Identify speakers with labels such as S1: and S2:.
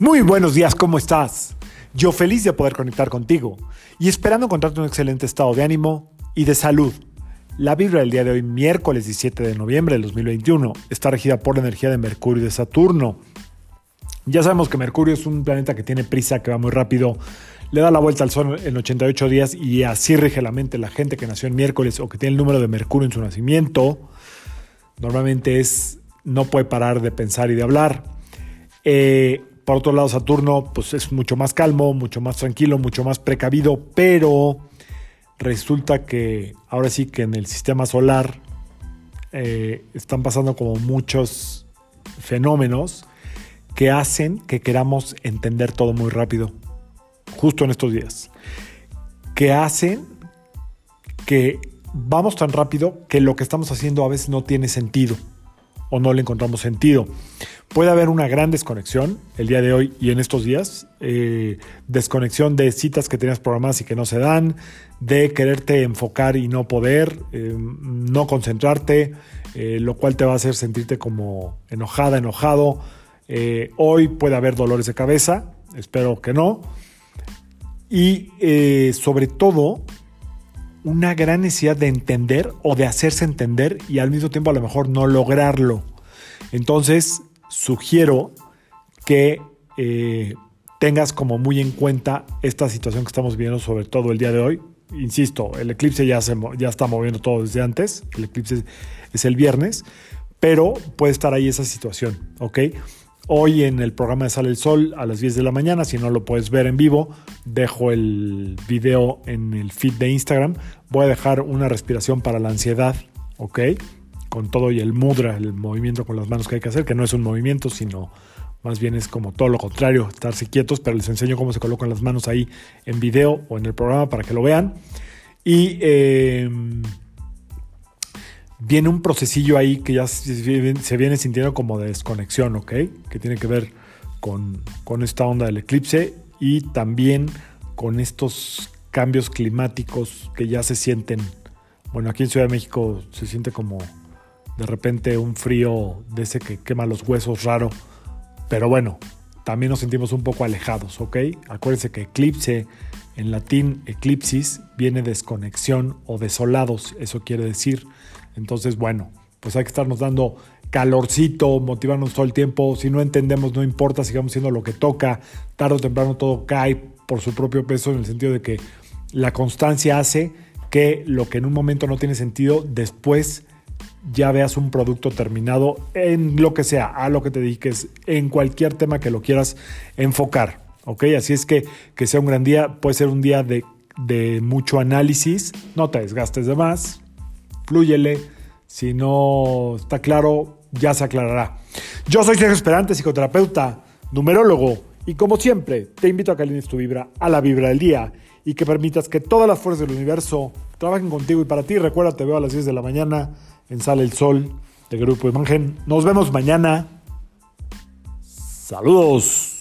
S1: Muy buenos días, ¿cómo estás? Yo feliz de poder conectar contigo y esperando encontrarte un excelente estado de ánimo y de salud. La vibra del día de hoy, miércoles 17 de noviembre del 2021, está regida por la energía de Mercurio y de Saturno. Ya sabemos que Mercurio es un planeta que tiene prisa, que va muy rápido, le da la vuelta al sol en 88 días y así rige la mente. La gente que nació en miércoles o que tiene el número de Mercurio en su nacimiento, normalmente es no puede parar de pensar y de hablar. Eh, por otro lado, Saturno pues es mucho más calmo, mucho más tranquilo, mucho más precavido, pero resulta que ahora sí que en el sistema solar eh, están pasando como muchos fenómenos que hacen que queramos entender todo muy rápido, justo en estos días, que hacen que vamos tan rápido que lo que estamos haciendo a veces no tiene sentido o no le encontramos sentido. Puede haber una gran desconexión el día de hoy y en estos días, eh, desconexión de citas que tenías programadas y que no se dan, de quererte enfocar y no poder, eh, no concentrarte, eh, lo cual te va a hacer sentirte como enojada, enojado. hoy puede haber dolores de cabeza, espero que no. Y sobre todo, una gran necesidad de entender o de hacerse entender y al mismo tiempo a lo mejor no lograrlo. Entonces, sugiero que eh, tengas como muy en cuenta esta situación que estamos viendo, sobre todo el día de hoy. Insisto, el eclipse ya, se, ya está moviendo todo desde antes, el eclipse es el viernes, pero puede estar ahí esa situación, ¿ok? Hoy en el programa de Sale el Sol a las 10 de la mañana, si no lo puedes ver en vivo, dejo el video en el feed de Instagram. Voy a dejar una respiración para la ansiedad, ¿ok? Con todo y el mudra, el movimiento con las manos que hay que hacer, que no es un movimiento, sino más bien es como todo lo contrario, estarse quietos, pero les enseño cómo se colocan las manos ahí en video o en el programa para que lo vean. Y... Eh, viene un procesillo ahí que ya se viene sintiendo como de desconexión, ¿ok? Que tiene que ver con, esta onda del eclipse y también con estos cambios climáticos que ya se sienten. Bueno, aquí en Ciudad de México se siente como de repente un frío de ese que quema los huesos raro. Pero bueno, también nos sentimos un poco alejados, ¿ok? Acuérdense que eclipse en latín eclipsis viene desconexión o desolados, eso quiere decir. Entonces, bueno, pues hay que estarnos dando calorcito, motivarnos todo el tiempo. Si no entendemos, no importa, sigamos haciendo lo que toca. Tarde o temprano todo cae por su propio peso en el sentido de que la constancia hace que lo que en un momento no tiene sentido, después ya veas un producto terminado en lo que sea, a lo que te dediques, en cualquier tema que lo quieras enfocar. ¿Ok? Así es que que sea un gran día, puede ser un día de, de mucho análisis, no te desgastes de más, flúyele. Si no está claro, ya se aclarará. Yo soy Sergio Esperante, psicoterapeuta, numerólogo, y como siempre, te invito a que alines tu vibra a la vibra del día y que permitas que todas las fuerzas del universo trabajen contigo y para ti. Recuerda, te veo a las 10 de la mañana en Sale el Sol de Grupo Imagen. Nos vemos mañana. Saludos.